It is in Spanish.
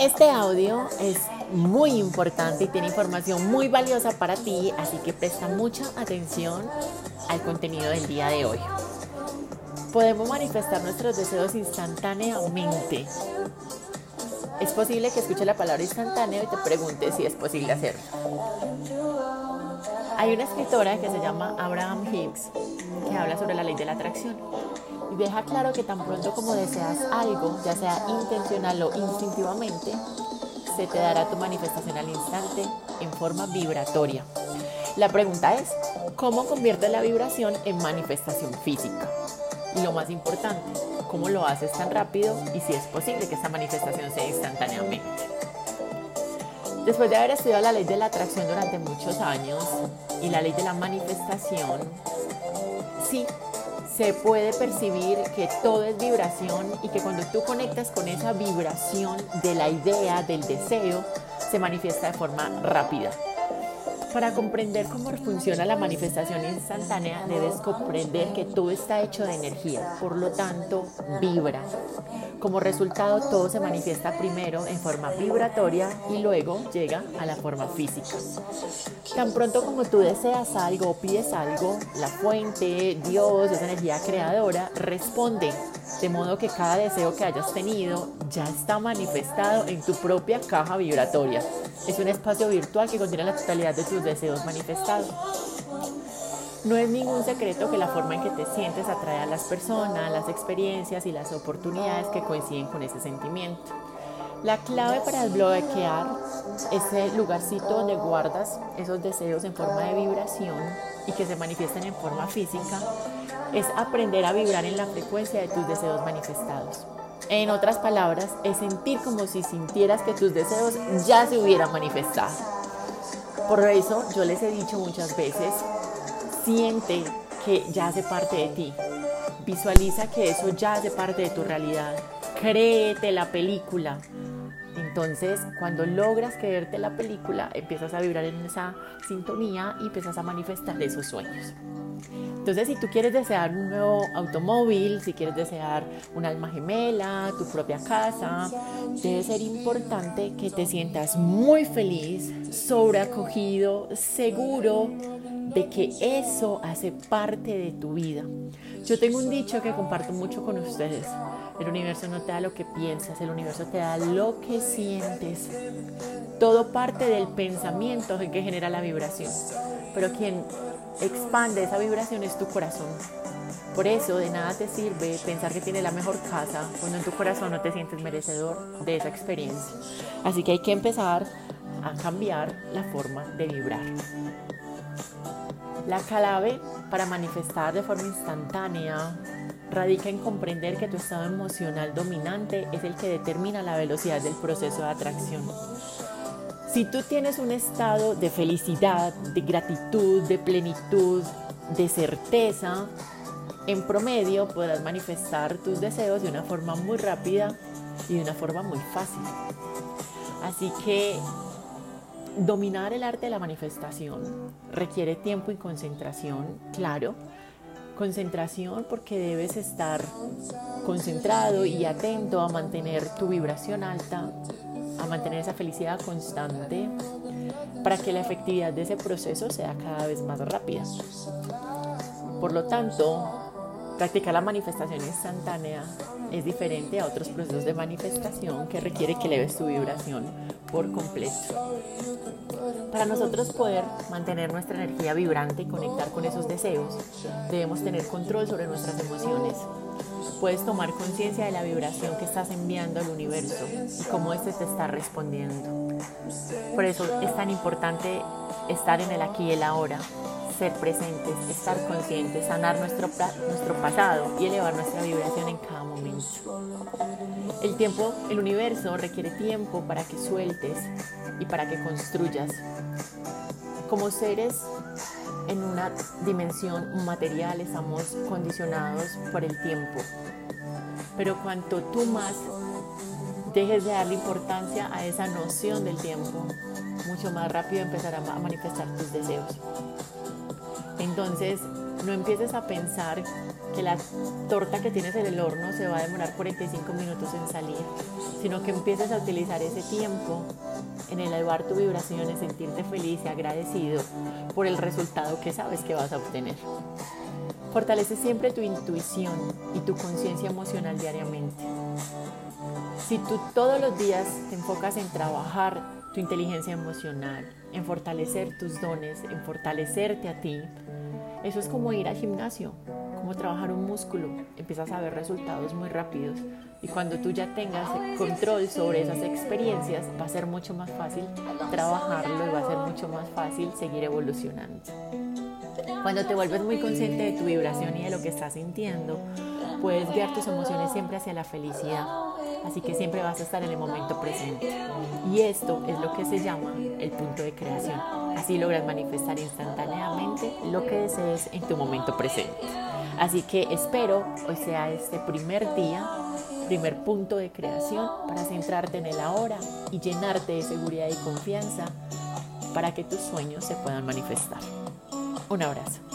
Este audio es muy importante y tiene información muy valiosa para ti, así que presta mucha atención al contenido del día de hoy. Podemos manifestar nuestros deseos instantáneamente. Es posible que escuche la palabra instantáneo y te pregunte si es posible hacerlo. Hay una escritora que se llama Abraham Hicks que habla sobre la ley de la atracción y deja claro que tan pronto como deseas algo, ya sea intencional o instintivamente, se te dará tu manifestación al instante en forma vibratoria. La pregunta es, ¿cómo convierte la vibración en manifestación física? Y lo más importante, ¿cómo lo haces tan rápido y si es posible que esta manifestación sea instantáneamente? Después de haber estudiado la ley de la atracción durante muchos años y la ley de la manifestación, sí se puede percibir que todo es vibración y que cuando tú conectas con esa vibración de la idea, del deseo, se manifiesta de forma rápida. Para comprender cómo funciona la manifestación instantánea, debes comprender que todo está hecho de energía, por lo tanto, vibra. Como resultado, todo se manifiesta primero en forma vibratoria y luego llega a la forma física. Tan pronto como tú deseas algo o pides algo, la fuente, Dios, esa energía creadora, responde de modo que cada deseo que hayas tenido ya está manifestado en tu propia caja vibratoria. Es un espacio virtual que contiene la totalidad de tus deseos manifestados. No es ningún secreto que la forma en que te sientes atrae a las personas, las experiencias y las oportunidades que coinciden con ese sentimiento. La clave para desbloquear ese lugarcito donde guardas esos deseos en forma de vibración y que se manifiestan en forma física es aprender a vibrar en la frecuencia de tus deseos manifestados. En otras palabras, es sentir como si sintieras que tus deseos ya se hubieran manifestado. Por eso yo les he dicho muchas veces, siente que ya hace parte de ti. Visualiza que eso ya hace parte de tu realidad. Créete la película. Entonces, cuando logras creerte la película, empiezas a vibrar en esa sintonía y empiezas a manifestar esos sueños. Entonces, si tú quieres desear un nuevo automóvil, si quieres desear un alma gemela, tu propia casa, debe ser importante que te sientas muy feliz, sobreacogido, seguro de que eso hace parte de tu vida. Yo tengo un dicho que comparto mucho con ustedes. El universo no te da lo que piensas, el universo te da lo que sientes. Todo parte del pensamiento que genera la vibración. Pero quien expande esa vibración es tu corazón. Por eso de nada te sirve pensar que tienes la mejor casa cuando en tu corazón no te sientes merecedor de esa experiencia. Así que hay que empezar a cambiar la forma de vibrar. La clave para manifestar de forma instantánea radica en comprender que tu estado emocional dominante es el que determina la velocidad del proceso de atracción. Si tú tienes un estado de felicidad, de gratitud, de plenitud, de certeza, en promedio podrás manifestar tus deseos de una forma muy rápida y de una forma muy fácil. Así que dominar el arte de la manifestación requiere tiempo y concentración, claro. Concentración porque debes estar concentrado y atento a mantener tu vibración alta a mantener esa felicidad constante para que la efectividad de ese proceso sea cada vez más rápida. Por lo tanto, practicar la manifestación instantánea es diferente a otros procesos de manifestación que requiere que eleves tu vibración por completo. Para nosotros poder mantener nuestra energía vibrante y conectar con esos deseos, debemos tener control sobre nuestras emociones puedes tomar conciencia de la vibración que estás enviando al universo y cómo éste te está respondiendo. Por eso es tan importante estar en el aquí y el ahora, ser presentes, estar conscientes, sanar nuestro, nuestro pasado y elevar nuestra vibración en cada momento. El tiempo, el universo requiere tiempo para que sueltes y para que construyas. Como seres en una dimensión material estamos condicionados por el tiempo. Pero cuanto tú más dejes de darle importancia a esa noción del tiempo, mucho más rápido empezarás a manifestar tus deseos. Entonces, no empieces a pensar que la torta que tienes en el horno se va a demorar 45 minutos en salir, sino que empieces a utilizar ese tiempo en elevar tu vibración, en sentirte feliz y agradecido por el resultado que sabes que vas a obtener. Fortalece siempre tu intuición y tu conciencia emocional diariamente. Si tú todos los días te enfocas en trabajar tu inteligencia emocional, en fortalecer tus dones, en fortalecerte a ti, eso es como ir al gimnasio, como trabajar un músculo. Empiezas a ver resultados muy rápidos y cuando tú ya tengas control sobre esas experiencias va a ser mucho más fácil trabajarlo y va a ser mucho más fácil seguir evolucionando. Cuando te vuelves muy consciente de tu vibración y de lo que estás sintiendo, puedes guiar tus emociones siempre hacia la felicidad. Así que siempre vas a estar en el momento presente. Y esto es lo que se llama el punto de creación. Así logras manifestar instantáneamente lo que desees en tu momento presente. Así que espero hoy sea este primer día, primer punto de creación para centrarte en el ahora y llenarte de seguridad y confianza para que tus sueños se puedan manifestar. Un abrazo.